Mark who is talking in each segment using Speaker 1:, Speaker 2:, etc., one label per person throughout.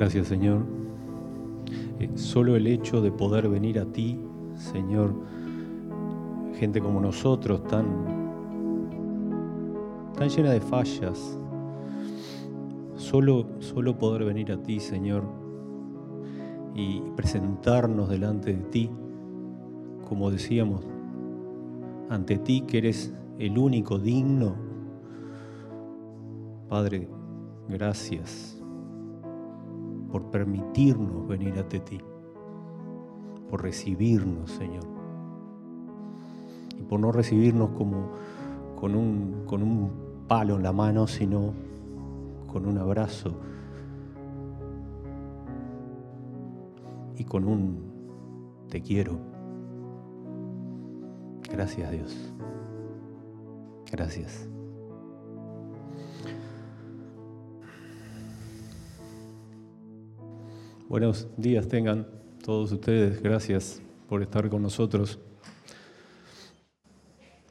Speaker 1: Gracias Señor. Eh, solo el hecho de poder venir a ti, Señor, gente como nosotros, tan, tan llena de fallas, solo, solo poder venir a ti, Señor, y presentarnos delante de ti, como decíamos, ante ti que eres el único digno. Padre, gracias por permitirnos venir ante ti, por recibirnos, Señor. Y por no recibirnos como con un, con un palo en la mano, sino con un abrazo y con un te quiero. Gracias Dios. Gracias. Buenos días tengan todos ustedes. Gracias por estar con nosotros.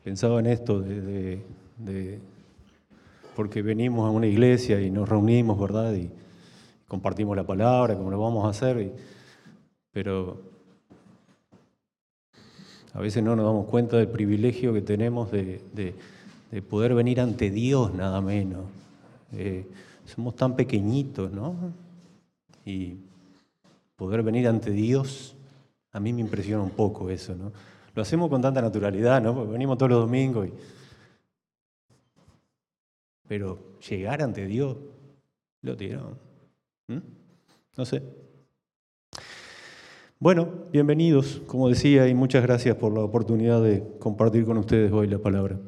Speaker 1: Pensaba en esto de, porque venimos a una iglesia y nos reunimos, ¿verdad? Y compartimos la palabra, como lo vamos a hacer, pero a veces no nos damos cuenta del privilegio que tenemos de, poder venir ante Dios nada menos. Eh, somos tan pequeñitos, ¿no? Y poder venir ante Dios, a mí me impresiona un poco eso, ¿no? Lo hacemos con tanta naturalidad, ¿no? Porque venimos todos los domingos y... Pero llegar ante Dios, lo tiraron. No sé. Bueno, bienvenidos, como decía, y muchas gracias por la oportunidad de compartir con ustedes hoy la palabra.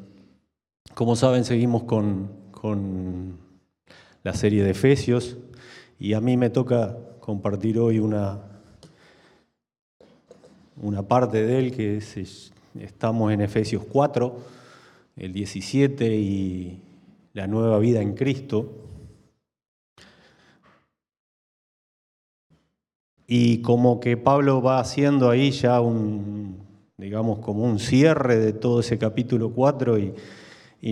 Speaker 1: Como saben, seguimos con, con la serie de Efesios y a mí me toca compartir hoy una, una parte de él que es, estamos en Efesios 4, el 17 y la nueva vida en Cristo. Y como que Pablo va haciendo ahí ya un, digamos, como un cierre de todo ese capítulo 4 y,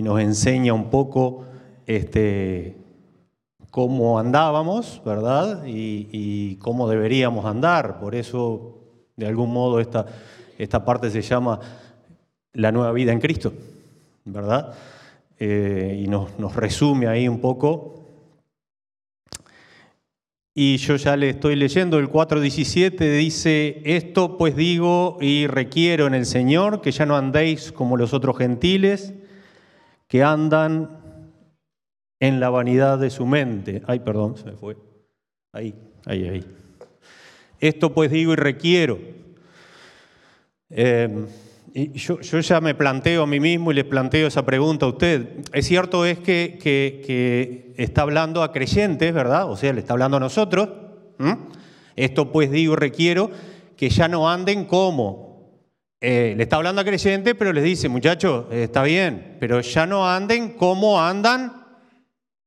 Speaker 1: nos enseña un poco este, cómo andábamos, ¿verdad? Y, cómo deberíamos andar. Por eso, de algún modo, esta, esta parte se llama la nueva vida en Cristo, ¿verdad? Eh, y nos, nos resume ahí un poco y yo ya le estoy leyendo el 4.17, dice, esto pues digo y requiero en el Señor que ya no andéis como los otros gentiles, que andan en la vanidad de su mente. Ay, perdón, se me fue. Ahí, ahí, ahí. Esto pues digo y requiero. Eh, yo, ya me planteo a mí mismo y le planteo esa pregunta a usted. Es cierto es que, que, está hablando a creyentes, ¿verdad? O sea, le está hablando a nosotros. Esto pues digo y requiero que ya no anden como. Eh, le está hablando a creyentes, pero les dice, muchachos, está bien, pero ya no anden como andan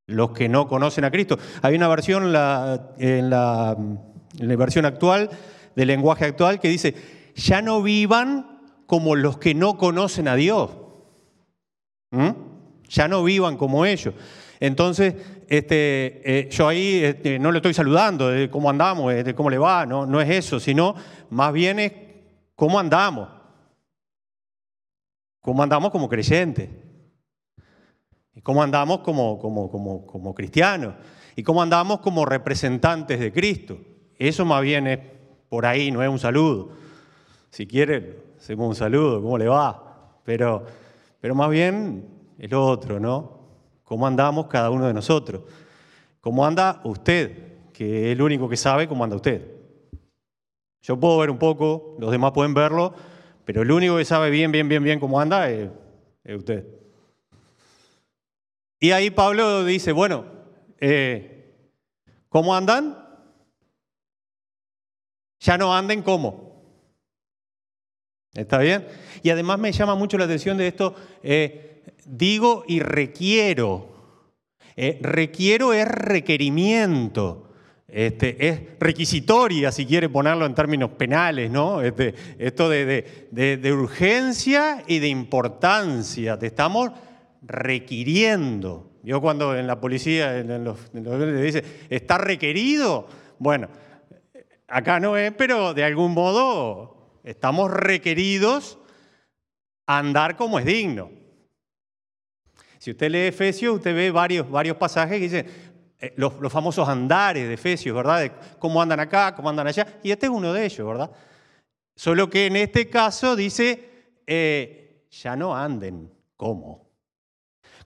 Speaker 1: los que no conocen a Cristo. Hay una versión en la, versión actual, del lenguaje actual, que dice, ya no vivan como los que no conocen a Dios. ¿Mm? Ya no vivan como ellos. Entonces, este, eh, yo ahí este, no le estoy saludando de cómo andamos, de cómo le va, no, no es eso, sino más bien es cómo andamos. Cómo andamos como creyentes. Y cómo andamos como, como, como, como cristianos. Y cómo andamos como representantes de Cristo. Eso más bien es por ahí, no es un saludo. Si quiere, hacemos un saludo, ¿cómo le va? Pero, pero más bien el otro, ¿no? ¿Cómo andamos cada uno de nosotros? ¿Cómo anda usted? Que es el único que sabe cómo anda usted. Yo puedo ver un poco, los demás pueden verlo, pero el único que sabe bien, bien, bien, bien cómo anda es, usted. Y ahí Pablo dice, bueno, eh, ¿cómo andan? Ya no anden como. ¿Está bien? Y además me llama mucho la atención de esto, eh, digo y requiero. Eh, requiero es requerimiento. Este, es requisitoria, si quiere ponerlo en términos penales, ¿no? Este, esto de, urgencia y de importancia. Te estamos requiriendo. Yo cuando en la policía en los, le dice, ¿está requerido? Bueno, acá no es, pero de algún modo estamos requeridos a andar como es digno. Si usted lee Efesios, usted ve varios, varios pasajes que dicen eh, los, los, famosos andares de Efesios, ¿verdad? Cómo andan acá, cómo andan allá. Y este es uno de ellos, ¿verdad? Solo que en este caso dice, eh, ya no anden. ¿Cómo?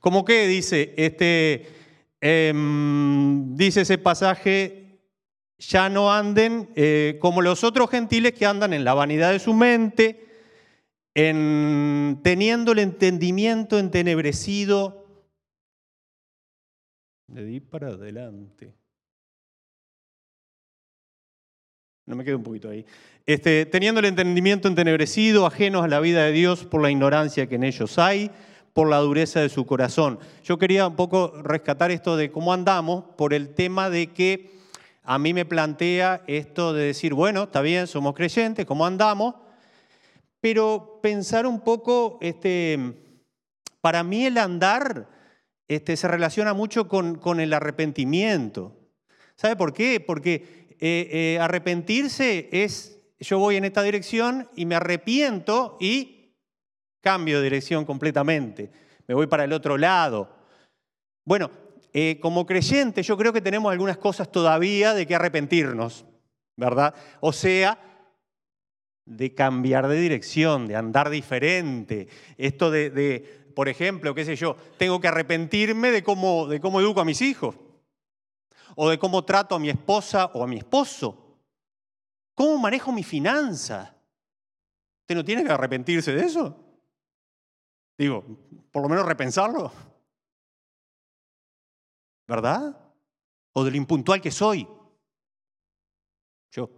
Speaker 1: ¿Cómo qué? Dice, este, em, dice ese pasaje, ya no anden eh, como los otros gentiles que andan en la vanidad de su mente, en, teniendo el entendimiento entenebrecido. Le di para adelante. No me quedo un poquito ahí. Este, teniendo el entendimiento entenebrecido, ajenos a la vida de Dios por la ignorancia que en ellos hay, por la dureza de su corazón. Yo quería un poco rescatar esto de cómo andamos por el tema de que a mí me plantea esto de decir, bueno, está bien, somos creyentes, ¿cómo andamos? Pero pensar un poco, este, para mí el andar este, se relaciona mucho con, con el arrepentimiento. ¿Sabe por qué? Porque eh, eh, arrepentirse es, yo voy en esta dirección y me arrepiento y cambio de dirección completamente. Me voy para el otro lado. Bueno, eh, como creyente yo creo que tenemos algunas cosas todavía de que arrepentirnos, ¿verdad? O sea, de cambiar de dirección, de andar diferente. Esto de, por ejemplo, qué sé yo, tengo que arrepentirme de cómo, de cómo educo a mis hijos o de cómo trato a mi esposa o a mi esposo. ¿Cómo manejo mi finanza? ¿Usted no tiene que arrepentirse de eso? Digo, por lo menos repensarlo. ¿Verdad? O del impuntual que soy. Yo.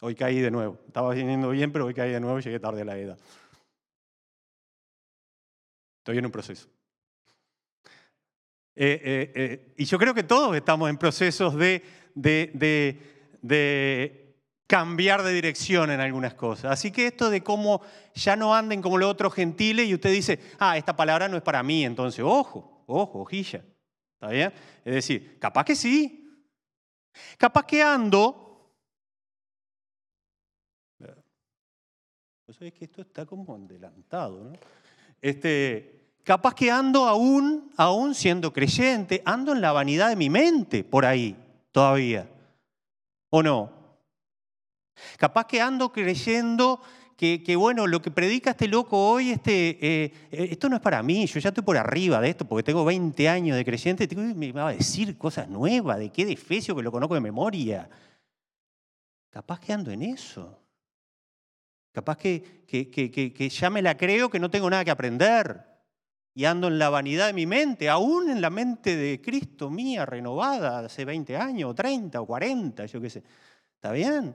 Speaker 1: Hoy caí de nuevo. Estaba viniendo bien, pero hoy caí de nuevo y llegué tarde a la edad. Estoy en un proceso. Eh, eh, eh, y yo creo que todos estamos en procesos de, de, cambiar de dirección en algunas cosas. Así que esto de cómo ya no anden como los otros gentiles y usted dice, ah, esta palabra no es para mí, entonces, ojo, ojo, hojilla. ¿Está bien? Es decir, capaz que sí. Capaz que ando. Pues es que esto está como adelantado, ¿no? Este, Capaz que ando aún, aún siendo creyente, ando en la vanidad de mi mente por ahí todavía. ¿O no? Capaz que ando creyendo que, bueno, lo que predica este loco hoy, este, eh, esto no es para mí, yo ya estoy por arriba de esto porque tengo 20 años de creyente, me va a decir cosas nuevas, de qué defecio que lo conozco de memoria. Capaz que ando en eso. Capaz que, que, que ya me la creo que no tengo nada que aprender y ando en la vanidad de mi mente, aún en la mente de Cristo mía, renovada hace 20 años, o 30, o 40, yo qué sé. ¿Está bien?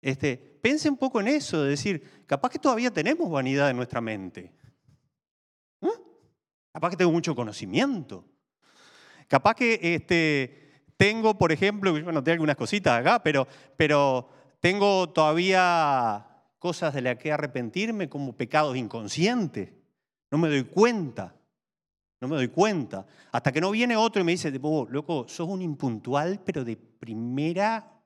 Speaker 1: Este, pense un poco en eso, de decir, capaz que todavía tenemos vanidad en nuestra mente. ¿Mm? Capaz que tengo mucho conocimiento. Capaz que este, tengo, por ejemplo, bueno, tengo algunas cositas acá, pero, pero tengo todavía cosas de las que arrepentirme como pecados inconscientes. No me doy cuenta. No me doy cuenta. Hasta que no viene otro y me dice, oh, loco, sos un impuntual, pero de primera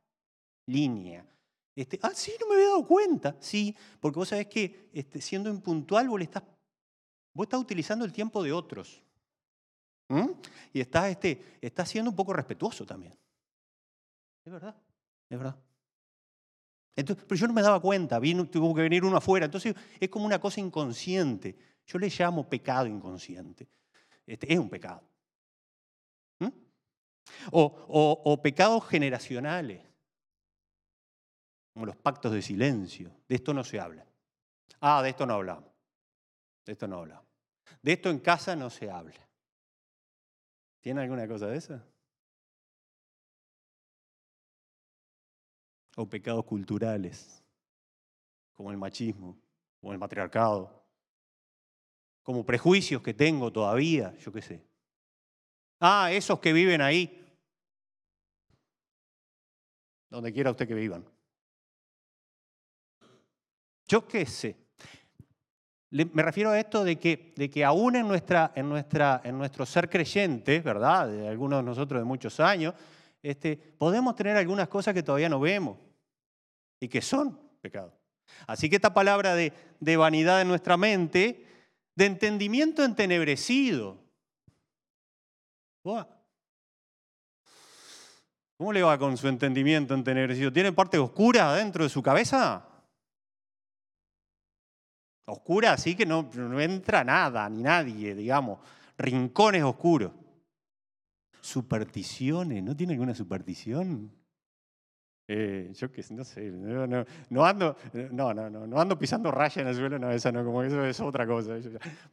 Speaker 1: línea. Este, ah, sí, no me había dado cuenta. Sí, porque vos sabés que este, siendo impuntual vos, estás, vos estás utilizando el tiempo de otros. ¿Mm? Y estás, este, estás siendo un poco respetuoso también. Es verdad, es verdad. Entonces, pero yo no me daba cuenta, Vino, tuvo que venir uno afuera. Entonces es como una cosa inconsciente. Yo le llamo pecado inconsciente. Este, es un pecado. ¿Mm? O, pecados generacionales, como los pactos de silencio. De esto no se habla. Ah, de esto no hablamos. De esto no hablamos. De esto en casa no se habla. ¿Tiene alguna cosa de eso? O pecados culturales, como el machismo, o el matriarcado, como prejuicios que tengo todavía, yo qué sé. Ah, esos que viven ahí, donde quiera usted que vivan. Yo qué sé. Me refiero a esto de que, de que aún en, nuestra, en, nuestra, en nuestro ser creyente, ¿verdad? De algunos de nosotros de muchos años, este, podemos tener algunas cosas que todavía no vemos y que son pecados. Así que esta palabra de, de vanidad en nuestra mente, de entendimiento entenebrecido. ¿Cómo le va con su entendimiento entenebrecido? ¿Tiene parte oscura dentro de su cabeza? Oscura, así que no, no entra nada, ni nadie, digamos. Rincones oscuros. Supersticiones, ¿no tiene alguna superstición? Eh, yo qué no sé, no, ando, no, no, no, no ando pisando raya en el suelo, no, esa no, como eso es otra cosa.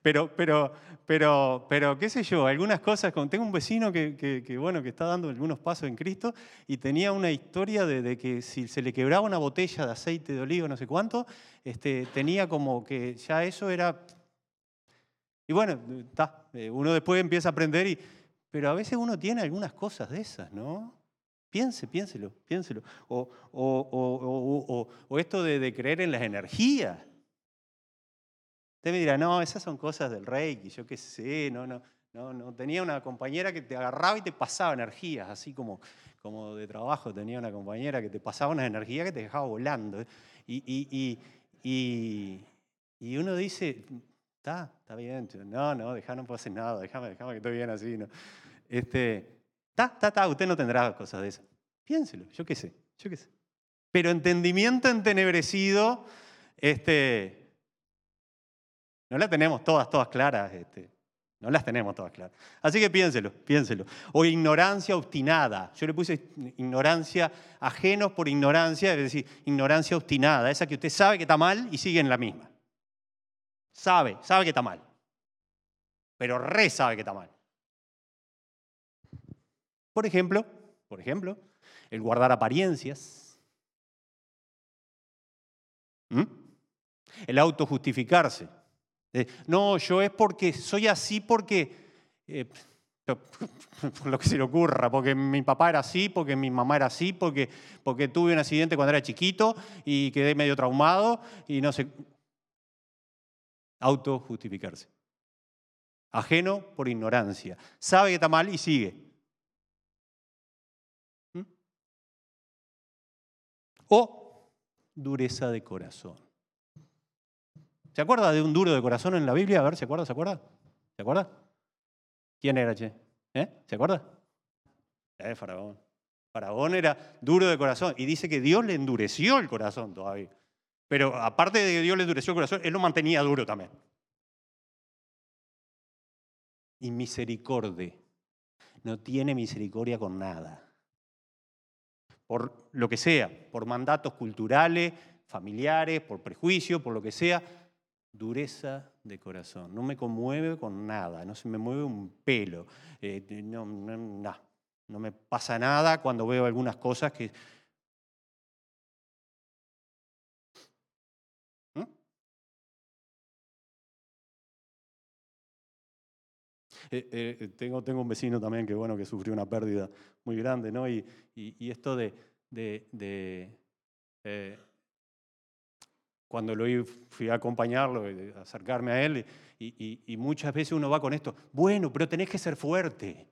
Speaker 1: Pero, pero, pero, pero, qué sé yo, algunas cosas, tengo un vecino que, que, bueno, que está dando algunos pasos en Cristo y tenía una historia de, que si se le quebraba una botella de aceite de oliva, no sé cuánto, este, tenía como que ya eso era... Y bueno, está, eh, uno después empieza a aprender y... Pero a veces uno tiene algunas cosas de esas, ¿no? Piense, piénselo, piénselo. O, o, esto de, creer en las energías. Usted me dirá, no, esas son cosas del Reiki, yo qué sé, no, no, no, no. Tenía una compañera que te agarraba y te pasaba energías, así como, como de trabajo tenía una compañera que te pasaba unas energías que te dejaba volando. Y, y, uno dice, está, está bien, no, no, deja, no hacer nada, déjame, déjame que estoy bien así. ¿no? Este, Ta, ta, ta, usted no tendrá cosas de esas. Piénselo, yo qué sé, yo qué sé. Pero entendimiento entenebrecido, este, no las tenemos todas, todas claras. Este, no las tenemos todas claras. Así que piénselo, piénselo. O ignorancia obstinada. Yo le puse ignorancia ajenos por ignorancia, es decir, ignorancia obstinada, esa que usted sabe que está mal y sigue en la misma. Sabe, sabe que está mal. Pero re sabe que está mal. Por ejemplo, por ejemplo, el guardar apariencias. ¿Mm? El autojustificarse. Eh, no, yo es porque soy así porque eh, lo que se le ocurra, porque mi papá era así, porque mi mamá era así, porque, porque tuve un accidente cuando era chiquito y quedé medio traumado y no sé. Autojustificarse. Ajeno por ignorancia. Sabe que está mal y sigue. O dureza de corazón. ¿Se acuerda de un duro de corazón en la Biblia? A ver, ¿se acuerda? ¿Se acuerda? ¿Se acuerda? ¿Quién era, che? ¿Eh? ¿Se acuerda? Eh, Faraón. Faraón era duro de corazón y dice que Dios le endureció el corazón todavía. Pero aparte de que Dios le endureció el corazón, Él lo mantenía duro también. Y misericordia. No tiene misericordia con nada por lo que sea, por mandatos culturales, familiares, por prejuicio, por lo que sea, dureza de corazón. No me conmueve con nada, no se me mueve un pelo, eh, no, no, no me pasa nada cuando veo algunas cosas que... Eh, eh, tengo, tengo un vecino también que, bueno, que sufrió una pérdida muy grande, ¿no? Y, esto de, de, eh, cuando lo fui a acompañarlo, a acercarme a él, y, muchas veces uno va con esto, bueno, pero tenés que ser fuerte.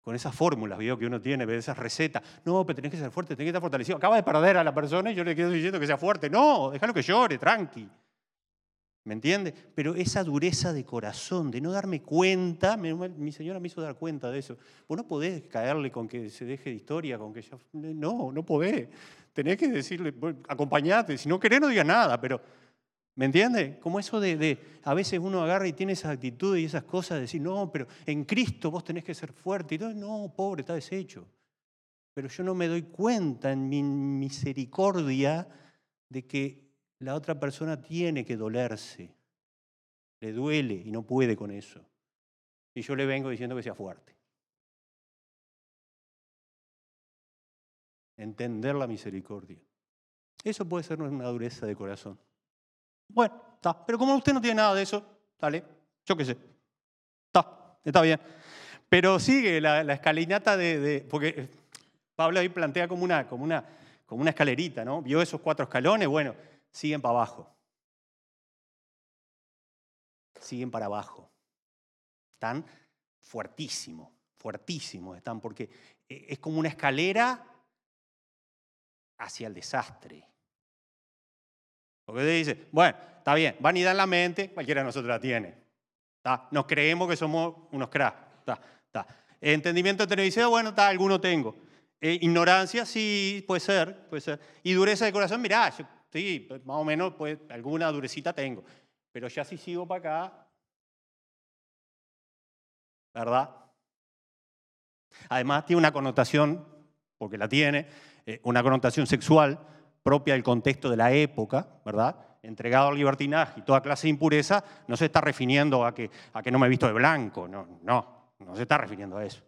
Speaker 1: Con esas fórmulas, que uno tiene, esas recetas. No, pero tenés que ser fuerte, tenés que estar fortalecido. Acaba de perder a la persona y yo le quedo diciendo que sea fuerte. No, déjalo que llore, tranqui. ¿Me entiende? Pero esa dureza de corazón, de no darme cuenta, mi señora me hizo dar cuenta de eso. Vos no podés caerle con que se deje de historia, con que ya... No, no podés. Tenés que decirle, acompañate, si no querés no digas nada, pero... ¿Me entiende? Como eso de, de, a veces uno agarra y tiene esas actitudes y esas cosas de decir, no, pero en Cristo vos tenés que ser fuerte. Y todo, no, pobre, está deshecho. Pero yo no me doy cuenta en mi misericordia de que la otra persona tiene que dolerse. Le duele y no puede con eso. Y yo le vengo diciendo que sea fuerte. Entender la misericordia. Eso puede ser una dureza de corazón. Bueno, está. Pero como usted no tiene nada de eso, dale, yo qué sé. Está, está bien. Pero sigue la, escalinata de, Porque Pablo ahí plantea como una, como, una, como una escalerita, ¿no? Vio esos cuatro escalones, bueno, siguen para abajo. Siguen para abajo. Están fuertísimos, fuertísimos están, porque eh, es como una escalera hacia el desastre. Porque usted dice, bueno, está bien, vanidad en la mente, cualquiera de nosotros la tiene. Nos creemos que somos unos cracks. Entendimiento de televisión, bueno, está, alguno tengo. Eh, ignorancia, sí, puede ser, puede ser. Y dureza de corazón, mirá, sí, más o menos, pues, alguna durecita tengo. Pero ya si sigo para acá, ¿verdad? Además tiene una connotación, porque la tiene, eh, una connotación sexual propia del contexto de la época, ¿verdad? Entregado al libertinaje y toda clase de impureza, no se está refiriendo a que, no me he visto de blanco, no, no, no se está refiriendo a eso.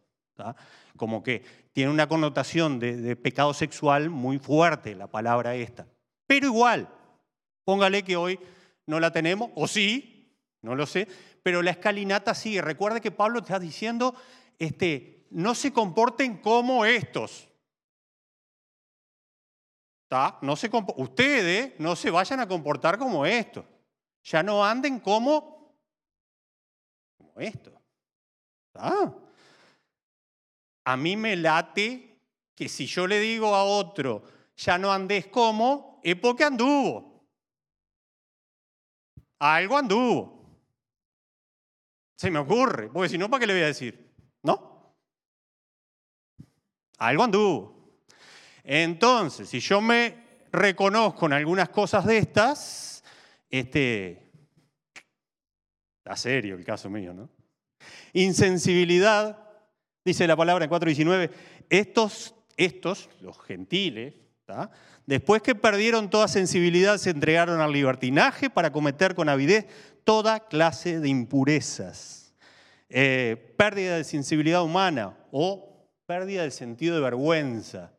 Speaker 1: Como que tiene una connotación de pecado sexual muy fuerte la palabra esta. Pero igual, póngale que hoy no la tenemos, o sí, no lo sé, pero la escalinata sigue. Recuerde que Pablo está diciendo, este, no se comporten como estos. No se ustedes no se vayan a comportar como estos. Ya no anden como, como esto. A mí me late que si yo le digo a otro, ya no andes como, es porque anduvo. Algo anduvo. Se me ocurre, porque si no, ¿para qué le voy a decir? ¿No? Algo anduvo. Entonces, si yo me reconozco en algunas cosas de estas, este, está serio el caso mío, ¿no? Insensibilidad, dice la palabra en 4.19, estos, estos, los gentiles, después que perdieron toda sensibilidad, se entregaron al libertinaje para cometer con avidez toda clase de impurezas. Eh, pérdida de sensibilidad humana o pérdida del sentido de vergüenza.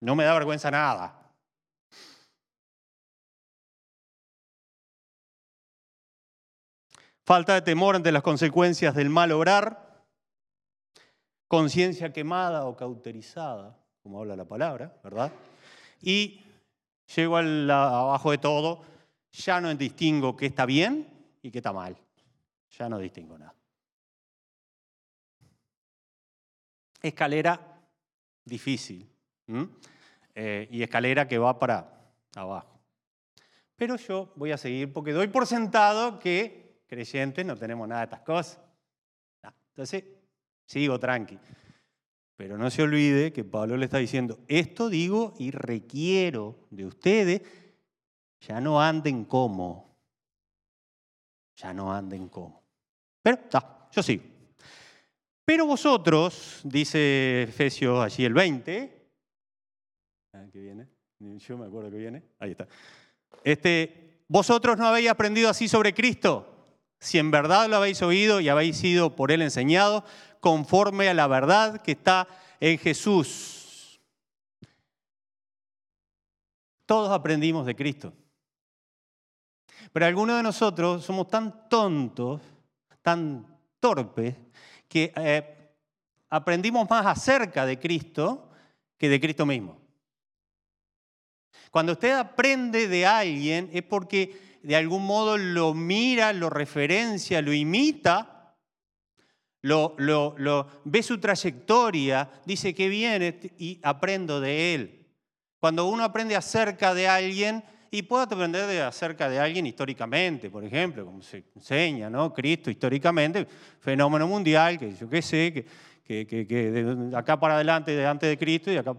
Speaker 1: No me da vergüenza nada. Falta de temor ante las consecuencias del mal obrar. Conciencia quemada o cauterizada, como habla la palabra, ¿verdad? Y llego abajo de todo, ya no distingo qué está bien y qué está mal. Ya no distingo nada. Escalera difícil. Eh, y escalera que va para abajo. Pero yo voy a seguir porque doy por sentado que creyentes no tenemos nada de estas cosas. Entonces, sigo tranqui. Pero no se olvide que Pablo le está diciendo, esto digo y requiero de ustedes ya no anden como. Ya no anden como. Pero está, yo sigo. Pero vosotros, dice Efesios allí el 20, ah, ¿qué viene? Yo me acuerdo que viene. Ahí está. Este, vosotros no habéis aprendido así sobre Cristo. Si en verdad lo habéis oído y habéis sido por él enseñado, conforme a la verdad que está en Jesús. Todos aprendimos de Cristo. Pero algunos de nosotros somos tan tontos, tan torpes, que eh, aprendimos más acerca de Cristo que de Cristo mismo. Cuando usted aprende de alguien es porque de algún modo lo mira, lo referencia, lo imita, lo, lo, ve su trayectoria, dice que viene y aprendo de él. Cuando uno aprende acerca de alguien, y puedo aprender de, acerca de alguien históricamente, por ejemplo, como se enseña, ¿no? Cristo históricamente, fenómeno mundial, que yo qué sé, que, que, que, de acá para adelante, de antes de Cristo y acá.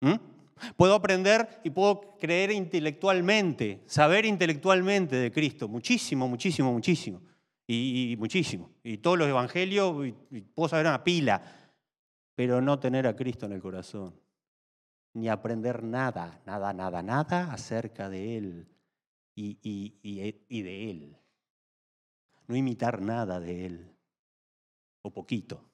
Speaker 1: ¿Mm? Puedo aprender y puedo creer intelectualmente, saber intelectualmente de Cristo, muchísimo, muchísimo, muchísimo, y, muchísimo. Y todos los evangelios, y puedo saber una pila, pero no tener a Cristo en el corazón ni aprender nada, nada, nada, nada acerca de Él y, de Él. No imitar nada de Él, o poquito.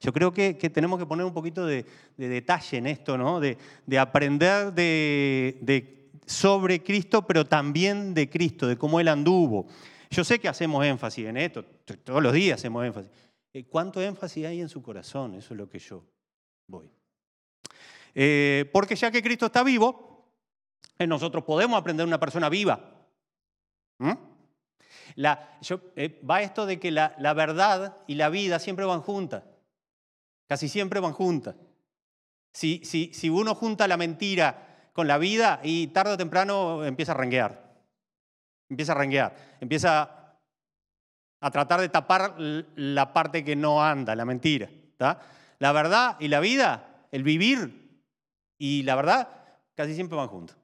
Speaker 1: Yo creo que, tenemos que poner un poquito de, detalle en esto, ¿no? De, aprender de, sobre Cristo, pero también de Cristo, de cómo Él anduvo. Yo sé que hacemos énfasis en esto, todos los días hacemos énfasis. Eh, ¿Cuánto énfasis hay en su corazón? Eso es lo que yo voy. Eh, porque ya que Cristo está vivo, nosotros podemos aprender de una persona viva. ¿Mm? Eh, va esto de que la verdad y la vida siempre van juntas. Casi siempre van juntas. Si, si, si, uno junta la mentira con la vida y tarde o temprano empieza a renguear. Empieza a renguear. Empieza a tratar de tapar la parte que no anda, la mentira. La verdad y la vida, el vivir y la verdad, casi siempre van juntos.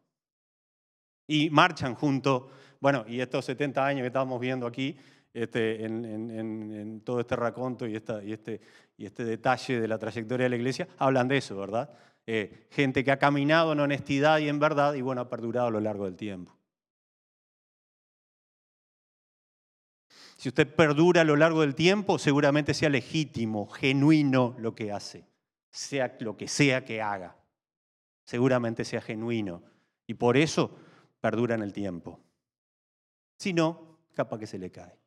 Speaker 1: Y marchan juntos. Bueno, y estos 70 años que estamos viendo aquí, este, en, todo este raconto y, esta, este, este, detalle de la trayectoria de la iglesia, hablan de eso, ¿verdad? Eh, gente que ha caminado en honestidad y en verdad y bueno, ha perdurado a lo largo del tiempo. Si usted perdura a lo largo del tiempo, seguramente sea legítimo, genuino lo que hace, sea lo que sea que haga. Seguramente sea genuino. Y por eso perdura en el tiempo. Si no, capaz que se le cae.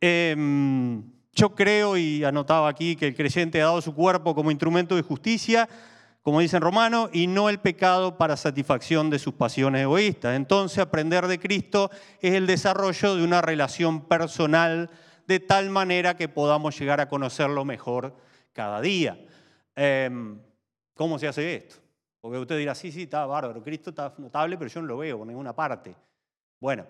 Speaker 1: Em, yo creo y anotaba aquí que el creyente ha dado su cuerpo como instrumento de justicia como dice en Romano, y no el pecado para satisfacción de sus pasiones egoístas. Entonces, aprender de Cristo es el desarrollo de una relación personal de tal manera que podamos llegar a conocerlo mejor cada día. Em, ¿Cómo se hace esto? Porque usted dirá, sí, sí, está bárbaro, Cristo está notable, pero yo no lo veo por ninguna parte. Bueno,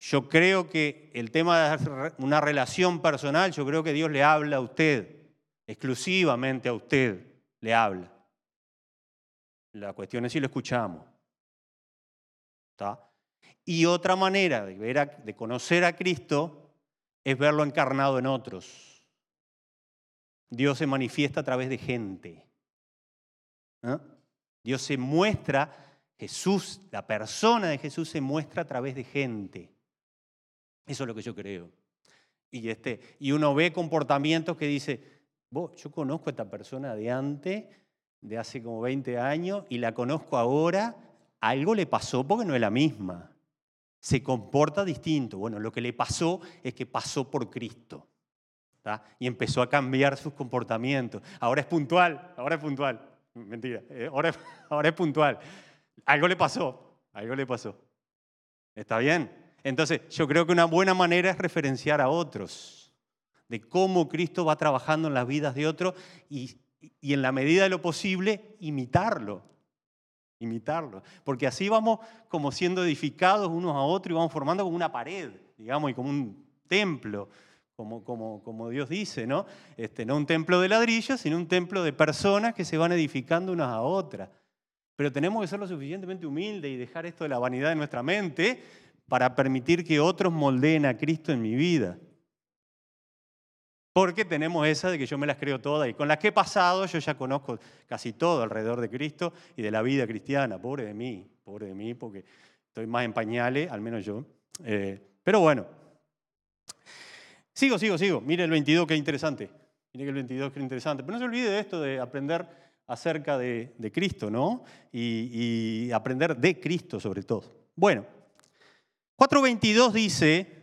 Speaker 1: yo creo que el tema de una relación personal, yo creo que Dios le habla a usted, exclusivamente a usted le habla. La cuestión es si lo escuchamos. Y otra manera de, ver de conocer a Cristo es verlo encarnado en otros. Dios se manifiesta a través de gente. Dios se muestra, Jesús, la persona de Jesús se muestra a través de gente. Eso es lo que yo creo. Y, este, y uno ve comportamientos que dice, yo conozco a esta persona de antes de hace como 20 años y la conozco ahora, algo le pasó porque no es la misma. Se comporta distinto. Bueno, lo que le pasó es que pasó por Cristo. Y empezó a cambiar sus comportamientos. Ahora es puntual, ahora es puntual. Mentira, eh, ahora, ahora es puntual. Algo le pasó, algo le pasó. ¿Está bien? Entonces, yo creo que una buena manera es referenciar a otros, de cómo Cristo va trabajando en las vidas de otros y y en la medida de lo posible imitarlo. Imitarlo. Porque así vamos como siendo edificados unos a otros y vamos formando como una pared, digamos, y como un templo, como, como, como Dios dice, ¿no? Este, no un templo de ladrillos, sino un templo de personas que se van edificando unas a otras. Pero tenemos que ser lo suficientemente humildes y dejar esto de la vanidad de nuestra mente para permitir que otros moldeen a Cristo en mi vida. Porque tenemos esa de que yo me las creo todas y con las que he pasado yo ya conozco casi todo alrededor de Cristo y de la vida cristiana. Pobre de mí, pobre de mí, porque estoy más en pañales, al menos yo. Eh, pero bueno, sigo, sigo, sigo. Mire el 22, qué interesante. Mire que el 22, qué interesante. Pero no se olvide de esto de aprender acerca de, Cristo, ¿no? Y, y aprender de Cristo sobre todo. Bueno, 4.22 dice,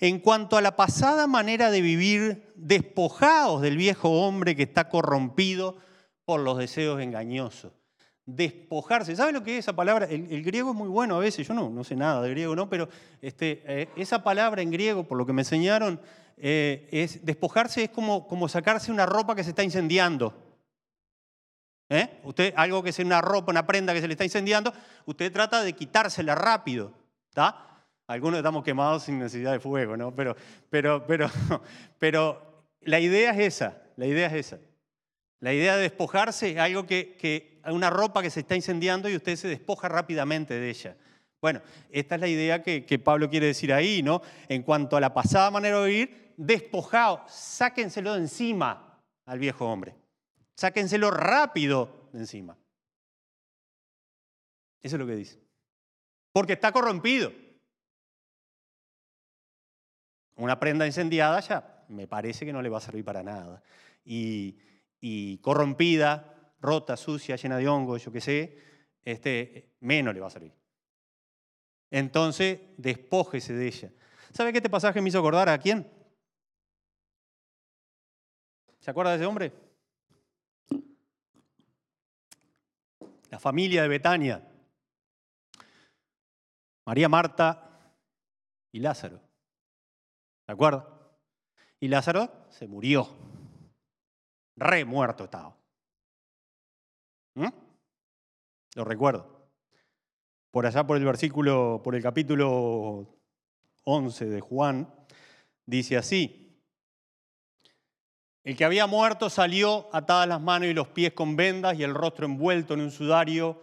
Speaker 1: en cuanto a la pasada manera de vivir, despojados del viejo hombre que está corrompido por los deseos engañosos. Despojarse. ¿Sabe lo que es esa palabra? El, griego es muy bueno a veces, yo no, no sé nada de griego, ¿no? Pero este, eh, esa palabra en griego, por lo que me enseñaron, eh, es despojarse es como, como sacarse una ropa que se está incendiando. ¿Eh? Usted, algo que es una ropa, una prenda que se le está incendiando, usted trata de quitársela rápido. ¿Está? Algunos estamos quemados sin necesidad de fuego, ¿no? Pero, pero, pero, pero la idea es esa, la idea es esa. La idea de despojarse es algo que, una ropa que se está incendiando y usted se despoja rápidamente de ella. Bueno, esta es la idea que, que Pablo quiere decir ahí, ¿no? En cuanto a la pasada manera de vivir, despojado, sáquenselo de encima al viejo hombre. Sáquenselo rápido de encima. Eso es lo que dice. Porque está corrompido. Una prenda incendiada ya me parece que no le va a servir para nada. Y, corrompida, rota, sucia, llena de hongos, yo qué sé, este, menos le va a servir. Entonces, despójese de ella. ¿Sabe qué este pasaje me hizo acordar a quién? ¿Se acuerda de ese hombre? La familia de Betania. María Marta y Lázaro. ¿De acuerdo? Y Lázaro se murió. Re muerto estaba. ¿Mm? Lo recuerdo. Por allá por el versículo, por el capítulo 11 de Juan, dice así. El que había muerto salió atadas las manos y los pies con vendas y el rostro envuelto en un sudario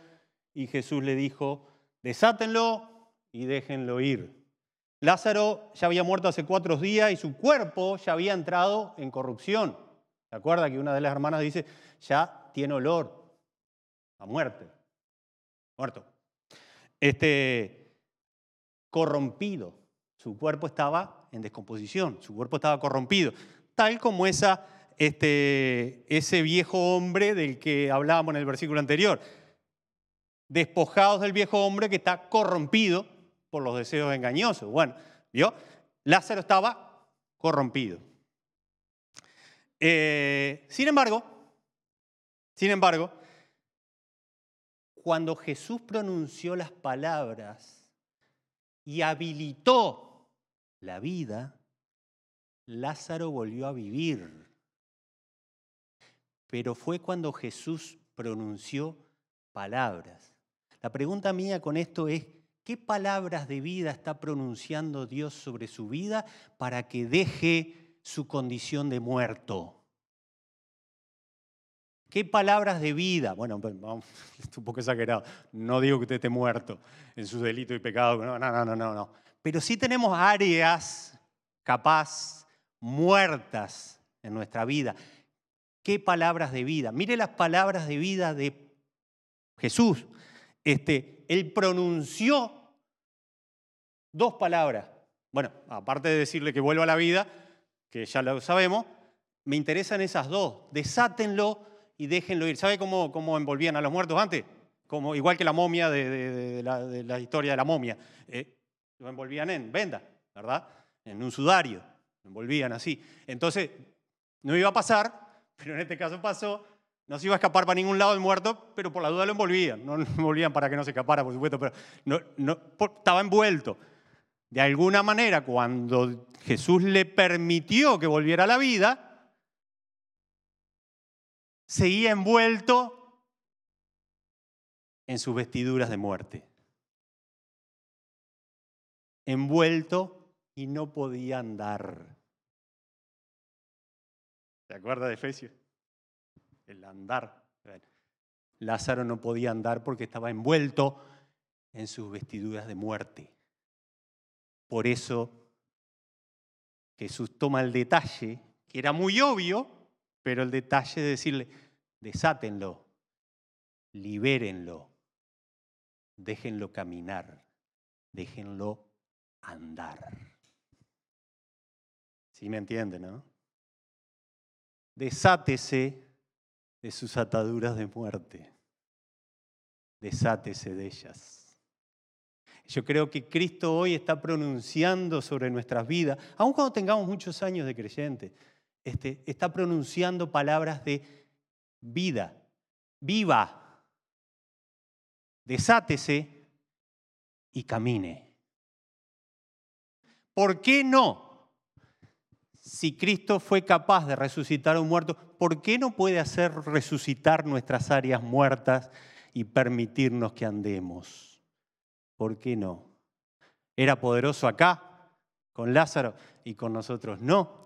Speaker 1: y Jesús le dijo, desátenlo y déjenlo ir. Lázaro ya había muerto hace cuatro días y su cuerpo ya había entrado en corrupción. ¿Se acuerda que una de las hermanas dice, ya tiene olor a muerte? Muerto. Este, corrompido. Su cuerpo estaba en descomposición, su cuerpo estaba corrompido. Tal como esa, este, ese viejo hombre del que hablábamos en el versículo anterior. Despojados del viejo hombre que está corrompido por los deseos engañosos. Bueno, ¿vio? Lázaro estaba corrompido. Eh, sin embargo, sin embargo, cuando Jesús pronunció las palabras y habilitó la vida, Lázaro volvió a vivir. Pero fue cuando Jesús pronunció palabras. La pregunta mía con esto es, ¿Qué palabras de vida está pronunciando Dios sobre su vida para que deje su condición de muerto? ¿Qué palabras de vida? Bueno, pues, es un poco exagerado. No digo que usted esté muerto en su delito y pecado. No, no, no, no, no. Pero sí tenemos áreas capaz muertas en nuestra vida. ¿Qué palabras de vida? Mire las palabras de vida de Jesús. Este, él pronunció dos palabras. Bueno, aparte de decirle que vuelva a la vida, que ya lo sabemos, me interesan esas dos. Desátenlo y déjenlo ir. ¿Sabe cómo, cómo envolvían a los muertos antes? Como, igual que la momia de, la, historia de la momia. Eh, lo envolvían en venda, ¿verdad? En un sudario. Lo envolvían así. Entonces, no iba a pasar, pero en este caso pasó, no se iba a escapar para ningún lado el muerto, pero por la duda lo envolvían. No lo envolvían para que no se escapara, por supuesto, pero no, estaba envuelto. De alguna manera, cuando Jesús le permitió que volviera a la vida, seguía envuelto en sus vestiduras de muerte. Envuelto y no podía andar. ¿Se acuerda de Efesios? El andar. Lázaro no podía andar porque estaba envuelto en sus vestiduras de muerte. Por eso Jesús toma el detalle, que era muy obvio, pero el detalle de decirle, desátenlo, libérenlo, déjenlo caminar, déjenlo andar. ¿Sí me entienden, no? Desátese de sus ataduras de muerte. Desátese de ellas. Yo creo que Cristo hoy está pronunciando sobre nuestras vidas, aun cuando tengamos muchos años de creyente, este, está pronunciando palabras de vida. Viva. Desátese y camine. ¿Por qué no? Si Cristo fue capaz de resucitar a un muerto, ¿por qué no puede hacer resucitar nuestras áreas muertas y permitirnos que andemos? ¿Por qué no? Era poderoso acá, con Lázaro, y con nosotros no.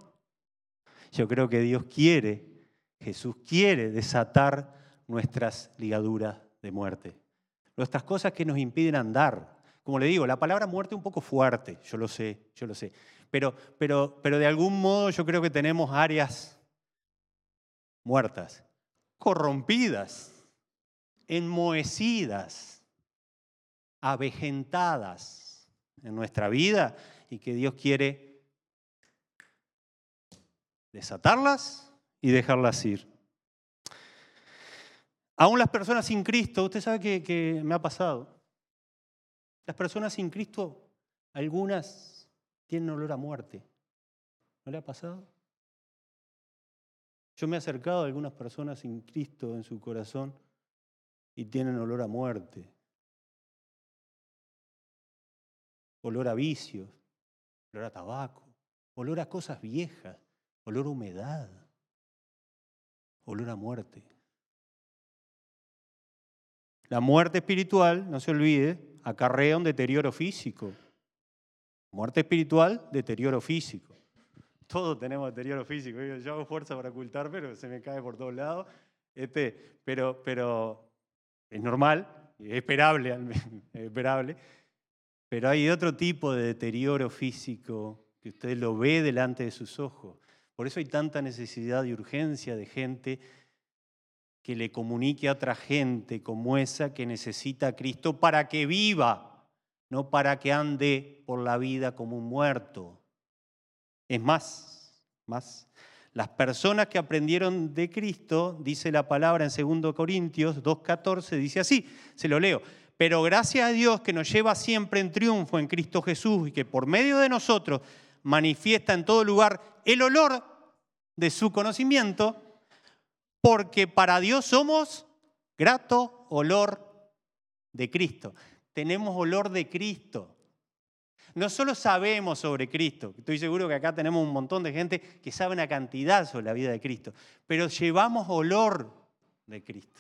Speaker 1: Yo creo que Dios quiere, Jesús quiere desatar nuestras ligaduras de muerte, nuestras cosas que nos impiden andar. Como le digo, la palabra muerte es un poco fuerte, yo lo sé, yo lo sé pero, pero, pero de algún modo yo creo que tenemos áreas muertas, corrompidas, enmohecidas, avejentadas en nuestra vida y que Dios quiere desatarlas y dejarlas ir. Aún las personas sin Cristo, usted sabe que, que me ha pasado. Las personas sin Cristo, algunas tienen olor a muerte. ¿No le ha pasado? Yo me he acercado a algunas personas sin Cristo en su corazón y tienen olor a muerte, olor a vicios, olor a tabaco, olor a cosas viejas, olor a humedad, olor a muerte. La muerte espiritual, no se olvide, acarrea un deterioro físico. Muerte espiritual, deterioro físico. Todos tenemos deterioro físico. Yo hago fuerza para ocultar, pero se me cae por todos lados. Este, pero, pero es normal, es esperable, es esperable. Pero hay otro tipo de deterioro físico que usted lo ve delante de sus ojos. Por eso hay tanta necesidad y urgencia de gente que le comunique a otra gente como esa que necesita a Cristo para que viva, no para que ande por la vida como un muerto. Es más, más. Las personas que aprendieron de Cristo, dice la palabra en 2 Corintios 2.14, dice así, se lo leo, pero gracias a Dios que nos lleva siempre en triunfo en Cristo Jesús y que por medio de nosotros manifiesta en todo lugar el olor de su conocimiento, porque para Dios somos grato olor de Cristo. Tenemos olor de Cristo. No solo sabemos sobre Cristo, estoy seguro que acá tenemos un montón de gente que sabe una cantidad sobre la vida de Cristo, pero llevamos olor de Cristo.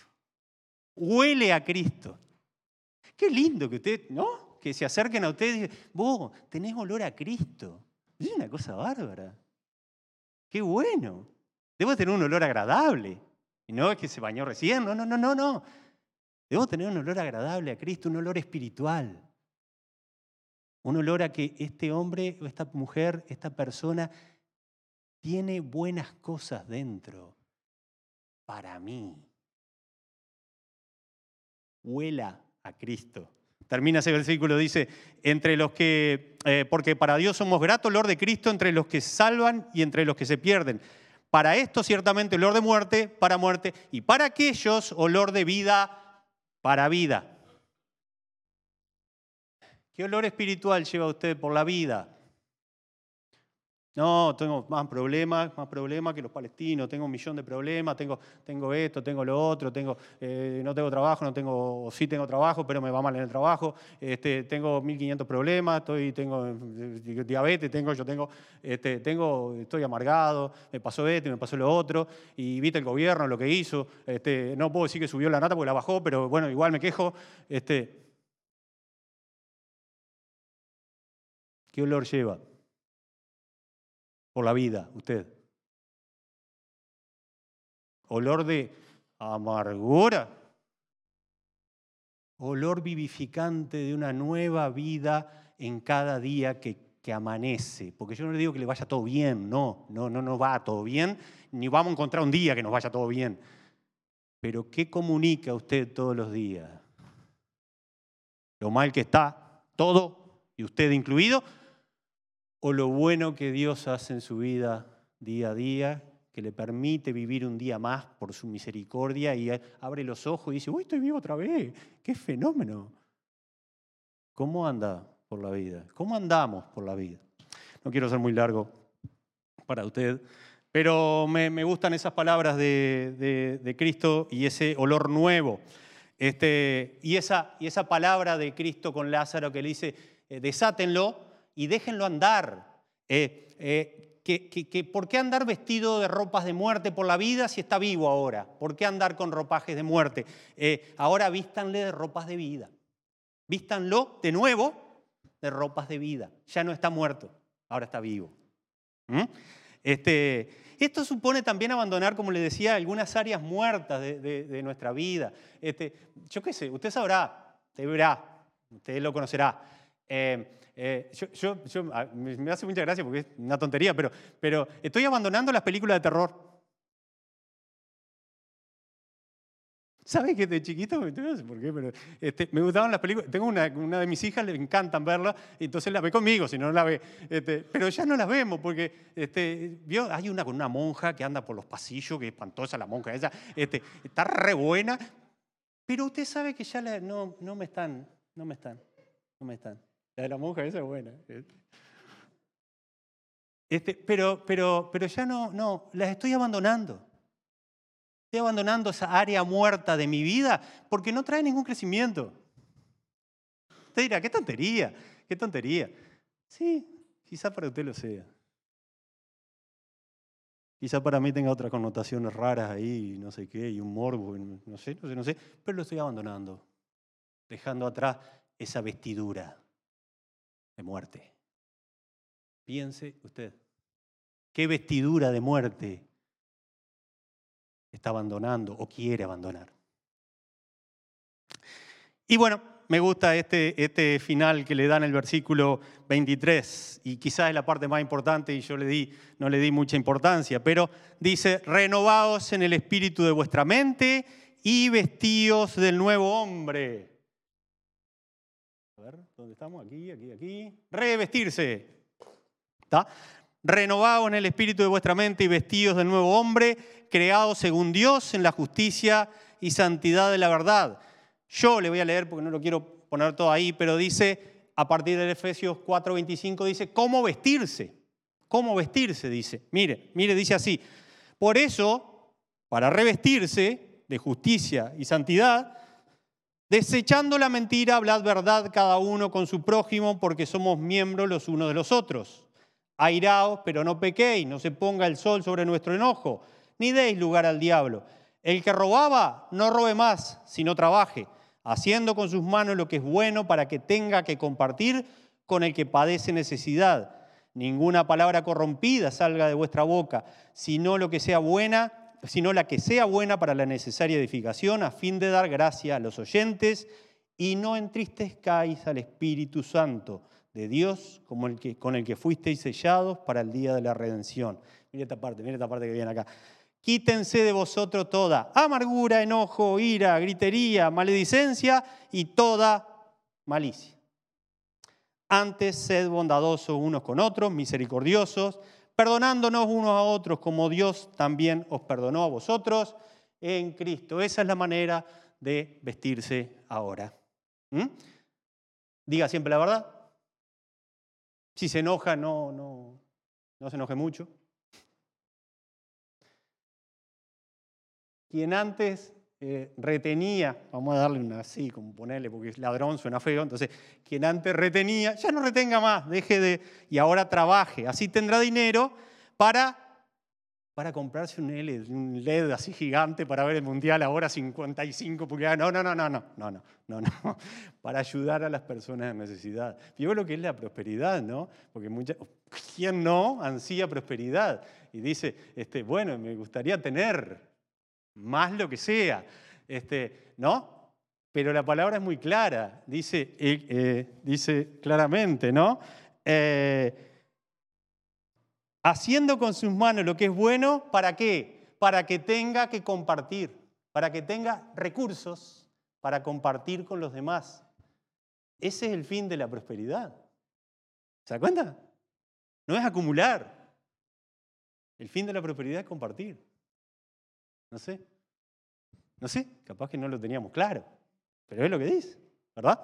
Speaker 1: Huele a Cristo. Qué lindo que usted, ¿no? Que se acerquen a usted y digan, vos tenés olor a Cristo. Es una cosa bárbara. Qué bueno. Debo tener un olor agradable. Y no es que se bañó recién, no, no, no, no, no. Debemos tener un olor agradable a Cristo, un olor espiritual. Un olor a que este hombre o esta mujer, esta persona, tiene buenas cosas dentro para mí. Huela a Cristo. Termina ese versículo, dice, entre los que, eh, porque para Dios somos grato olor de Cristo entre los que salvan y entre los que se pierden. Para esto ciertamente olor de muerte, para muerte, y para aquellos olor de vida, para vida. ¿Qué olor espiritual lleva usted por la vida? No, tengo más problemas, más problemas que los palestinos, tengo un millón de problemas, tengo, tengo esto, tengo lo otro, tengo, eh, no tengo trabajo, no tengo, sí tengo trabajo, pero me va mal en el trabajo, este, tengo 1500 problemas, estoy, tengo eh, diabetes, tengo, yo tengo, este, tengo, estoy amargado, me pasó esto y me pasó lo otro, y viste el gobierno lo que hizo, este, no puedo decir que subió la nata porque la bajó, pero bueno, igual me quejo. Este, ¿Qué olor lleva? Por la vida, usted. Olor de amargura. Olor vivificante de una nueva vida en cada día que, que amanece. Porque yo no le digo que le vaya todo bien, no, no, no, no va todo bien, ni vamos a encontrar un día que nos vaya todo bien. Pero ¿qué comunica usted todos los días? Lo mal que está, todo, y usted incluido, o lo bueno que Dios hace en su vida día a día, que le permite vivir un día más por su misericordia y abre los ojos y dice, uy, estoy vivo otra vez, qué fenómeno. ¿Cómo anda por la vida? ¿Cómo andamos por la vida? No quiero ser muy largo para usted, pero me, gustan esas palabras de, Cristo y ese olor nuevo. Este, y, esa, y esa palabra de Cristo con Lázaro que le dice, eh, desátenlo y déjenlo andar. Eh, eh, ¿Por qué andar vestido de ropas de muerte por la vida si está vivo ahora? ¿Por qué andar con ropajes de muerte? Eh, ahora vístanle de ropas de vida. Vístanlo de nuevo de ropas de vida. Ya no está muerto, ahora está vivo. ¿Mm? Este, esto supone también abandonar, como le decía, algunas áreas muertas de, nuestra vida. Este, yo qué sé, usted sabrá, usted verá, usted lo conocerá. Yo, me hace mucha gracia porque es una tontería, pero, pero estoy abandonando las películas de terror. ¿Sabes que de chiquito, no sé por qué, pero este, me gustaban las películas? Tengo una, una, de mis hijas, le encantan verla, entonces la ve conmigo, si no, la ve. Este, pero ya no las vemos, porque este, ¿vio? hay una con una monja que anda por los pasillos, que es espantosa la monja ella, este, está re buena, pero usted sabe que ya no, no me están, no me están, no me están. La de la monja, esa es buena. Este, pero, pero, pero ya no, no, las estoy abandonando. Estoy abandonando esa área muerta de mi vida porque no trae ningún crecimiento. Usted dirá, qué tontería, qué tontería. Sí, Quizá para usted lo sea. Quizá para mí tenga otras connotaciones raras ahí, no sé qué, y un morbo, no sé, no sé, no sé, pero lo estoy abandonando, dejando atrás esa vestidura de muerte. Piense usted, ¿qué vestidura de muerte está abandonando o quiere abandonar? Y bueno, me gusta este, este final que le dan el versículo 23, y quizás es la parte más importante y yo le di, no le di mucha importancia, pero dice, renovaos en el espíritu de vuestra mente y vestíos del nuevo hombre. A ver, ¿dónde estamos? Aquí, aquí, aquí. Revestirse. ¿Está? Renovaos en el espíritu de vuestra mente y vestidos del nuevo hombre, creado según Dios en la justicia y santidad de la verdad. Yo le voy a leer porque no lo quiero poner todo ahí, pero dice, a partir del Efesios 4:25, dice, ¿cómo vestirse? ¿Cómo vestirse? Dice. Mire, mire, dice así. Por eso, para revestirse de justicia y santidad, desechando la mentira, hablad verdad cada uno con su prójimo, porque somos miembros los unos de los otros. Airaos, pero no pequéis, no se ponga el sol sobre nuestro enojo, ni deis lugar al diablo. El que robaba, no robe más, sino trabaje haciendo con sus manos lo que es bueno para que tenga que compartir con el que padece necesidad. Ninguna palabra corrompida salga de vuestra boca, sino lo que sea buena, sino la que sea buena para la necesaria edificación, a fin de dar gracia a los oyentes y no entristezcáis al Espíritu Santo de Dios como el que, con el que fuisteis sellados para el día de la redención. Mira esta parte, mira esta parte que viene acá. Quítense de vosotros toda amargura, enojo, ira, gritería, maledicencia y toda malicia. Antes sed bondadosos unos con otros, misericordiosos, perdonándonos unos a otros como Dios también os perdonó a vosotros en Cristo. Esa es la manera de vestirse ahora. ¿Mm? Diga siempre la verdad. Si se enoja, no, no, no se enoje mucho. quien antes eh, retenía, vamos a darle una así, como ponerle, porque ladrón, suena feo, entonces, quien antes retenía, ya no retenga más, deje de, y ahora trabaje, así tendrá dinero para, para comprarse un LED, un LED así gigante para ver el Mundial ahora 55 pulgadas, no, no, no, no, no, no, no, no, no, para ayudar a las personas en necesidad. Yo lo que es la prosperidad, ¿no? Porque muchas, ¿quién no ansía prosperidad? Y dice, este, bueno, me gustaría tener más lo que sea, este, ¿no? Pero la palabra es muy clara, dice, eh, eh, dice claramente, ¿no? Eh, haciendo con sus manos lo que es bueno, ¿para qué? Para que tenga que compartir, para que tenga recursos para compartir con los demás. Ese es el fin de la prosperidad. ¿Se da cuenta? No es acumular. El fin de la prosperidad es compartir. No sé. No sé, capaz que no lo teníamos claro, pero es lo que dice, ¿verdad?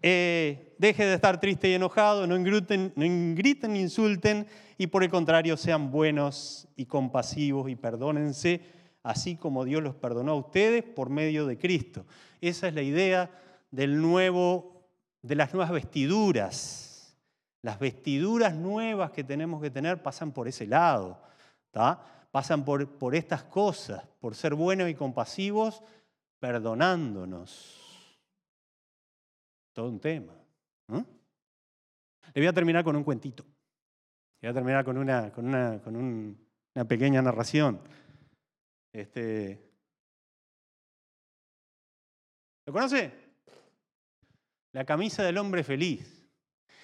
Speaker 1: Eh, deje de estar triste y enojado, no griten, no griten insulten, y por el contrario sean buenos y compasivos y perdónense, así como Dios los perdonó a ustedes por medio de Cristo. Esa es la idea del nuevo, de las nuevas vestiduras. Las vestiduras nuevas que tenemos que tener pasan por ese lado. Pasan por, por estas cosas, por ser buenos y compasivos, perdonándonos. Todo un tema. Le voy a terminar con un cuentito. Le voy a terminar con una, con una, con una pequeña narración. Este, ¿Lo conoce? La camisa del hombre feliz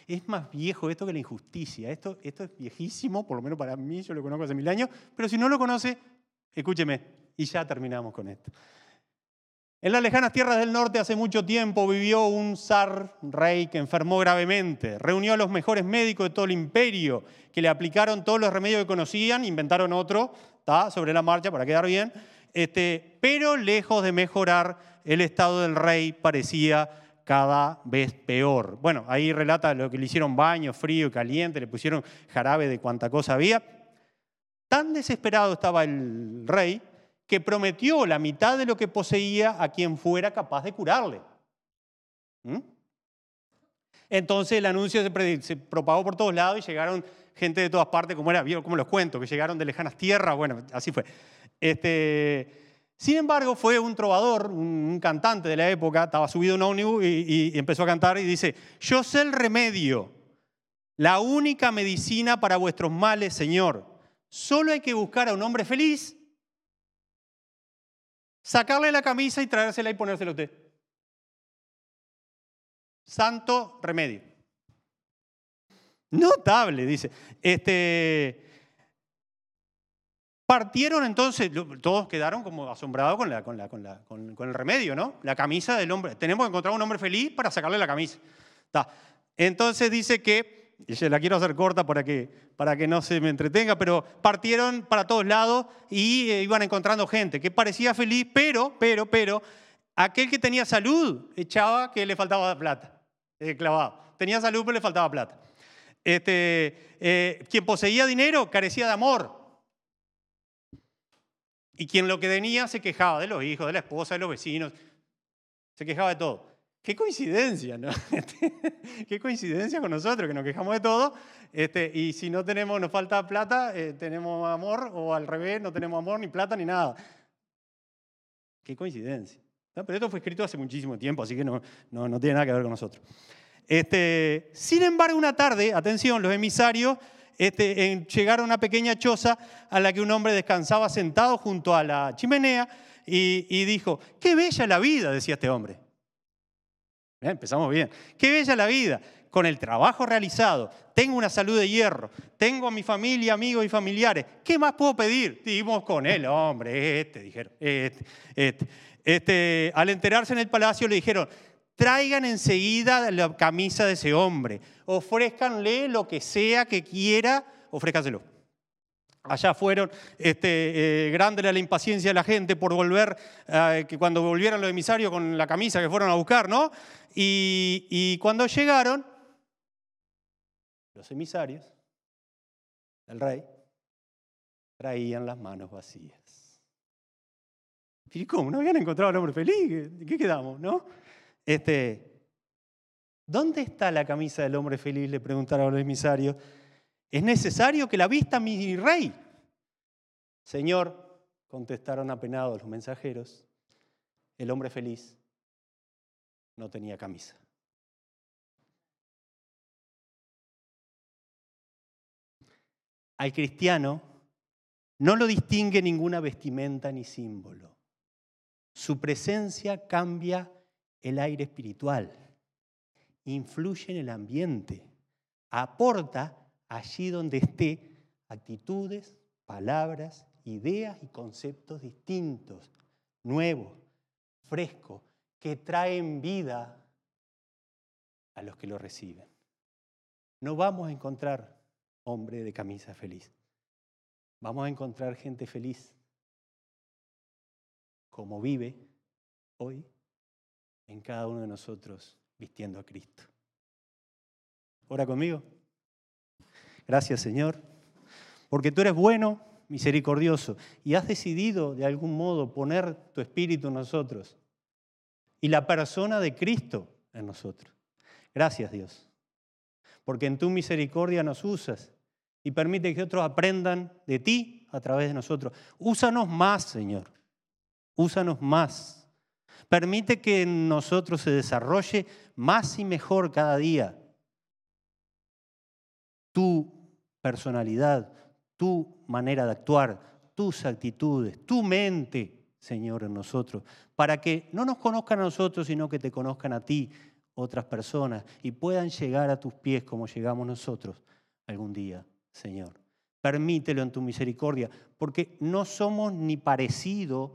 Speaker 1: es más viejo esto que la injusticia. Esto, esto es viejísimo, por lo menos para mí, yo lo conozco hace mil años, pero si no lo conoce, escúcheme, y ya terminamos con esto. En las lejanas tierras del norte hace mucho tiempo vivió un zar rey que enfermó gravemente. Reunió a los mejores médicos de todo el imperio, que le aplicaron todos los remedios que conocían, inventaron otro, sobre la marcha para quedar bien, este, pero lejos de mejorar, el estado del rey parecía cada vez peor. Bueno, ahí relata lo que le hicieron baño, frío y caliente, le pusieron jarabe de cuanta cosa había. Tan desesperado estaba el rey que prometió la mitad de lo que poseía a quien fuera capaz de curarle. ¿Mm? Entonces el anuncio se, propagó por todos lados y llegaron gente de todas partes, como era, como los cuento, que llegaron de lejanas tierras, bueno, así fue. Este, sin embargo, fue un trovador, un, cantante de la época, estaba subido en un ómnibus y, y empezó a cantar y dice, yo sé el remedio, la única medicina para vuestros males, Señor. Solo hay que buscar a un hombre feliz, sacarle la camisa y traérsela y ponérsela a usted. Santo remedio. Notable, dice. Este, partieron entonces, todos quedaron como asombrados con, la, con, la, con, el remedio, ¿no? La camisa del hombre. Tenemos que encontrar un hombre feliz para sacarle la camisa. Entonces dice que y la quiero hacer corta para que, para que no se me entretenga, pero partieron para todos lados y eh, iban encontrando gente que parecía feliz, pero, pero, pero, aquel que tenía salud echaba que le faltaba plata, eh, clavado. Tenía salud, pero le faltaba plata. Este, eh, quien poseía dinero carecía de amor. Y quien lo que tenía se quejaba de los hijos, de la esposa, de los vecinos. Se quejaba de todo. Qué coincidencia, ¿no? Este, qué coincidencia con nosotros, que nos quejamos de todo. Este, y si no tenemos, nos falta plata, eh, tenemos amor, o al revés, no tenemos amor, ni plata, ni nada. Qué coincidencia. Pero esto fue escrito hace muchísimo tiempo, así que no, no, no tiene nada que ver con nosotros. Este, sin embargo, una tarde, atención, los emisarios este, llegaron a una pequeña choza a la que un hombre descansaba sentado junto a la chimenea y, dijo, qué bella la vida, decía este hombre empezamos bien. Qué bella la vida. Con el trabajo realizado, tengo una salud de hierro, tengo a mi familia, amigos y familiares. ¿Qué más puedo pedir? Dimos con él, hombre, este, dijeron. Este, este, este. Al enterarse en el palacio le dijeron, traigan enseguida la camisa de ese hombre, ofrézcanle lo que sea que quiera, ofrézcanselo. Allá fueron, este, eh, grande era la impaciencia de la gente por volver, eh, que cuando volvieran los emisarios con la camisa que fueron a buscar, ¿no? Y, y cuando llegaron, los emisarios del rey traían las manos vacías. ¿Y cómo? ¿No habían encontrado al hombre feliz? ¿Qué quedamos, no? Este, ¿Dónde está la camisa del hombre feliz? Le preguntaron los emisarios. Es necesario que la vista mi rey. Señor, contestaron apenados los mensajeros, el hombre feliz no tenía camisa. Al cristiano no lo distingue ninguna vestimenta ni símbolo. Su presencia cambia el aire espiritual, influye en el ambiente, aporta allí donde esté actitudes, palabras, ideas y conceptos distintos, nuevos, frescos, que traen vida a los que lo reciben. No vamos a encontrar hombre de camisa feliz. Vamos a encontrar gente feliz como vive hoy en cada uno de nosotros vistiendo a Cristo. Ora conmigo. Gracias Señor, porque tú eres bueno, misericordioso, y has decidido de algún modo poner tu espíritu en nosotros y la persona de Cristo en nosotros. Gracias Dios, porque en tu misericordia nos usas y permite que otros aprendan de ti a través de nosotros. Úsanos más, Señor. Úsanos más. Permite que en nosotros se desarrolle más y mejor cada día tu personalidad, tu manera de actuar, tus actitudes, tu mente, Señor, en nosotros, para que no nos conozcan a nosotros, sino que te conozcan a ti, otras personas, y puedan llegar a tus pies como llegamos nosotros algún día, Señor. Permítelo en tu misericordia, porque no somos ni parecidos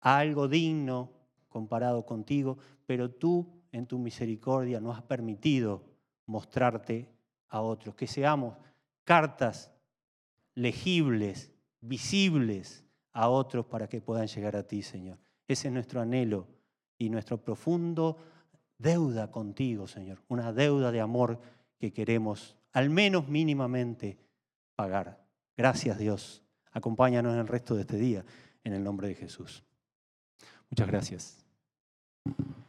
Speaker 1: a algo digno comparado contigo, pero tú en tu misericordia nos has permitido mostrarte a otros, que seamos cartas legibles, visibles a otros para que puedan llegar a ti, Señor. Ese es nuestro anhelo y nuestro profundo deuda contigo, Señor. Una deuda de amor que queremos, al menos mínimamente, pagar. Gracias, Dios. Acompáñanos en el resto de este día, en el nombre de Jesús. Muchas gracias. Thank you.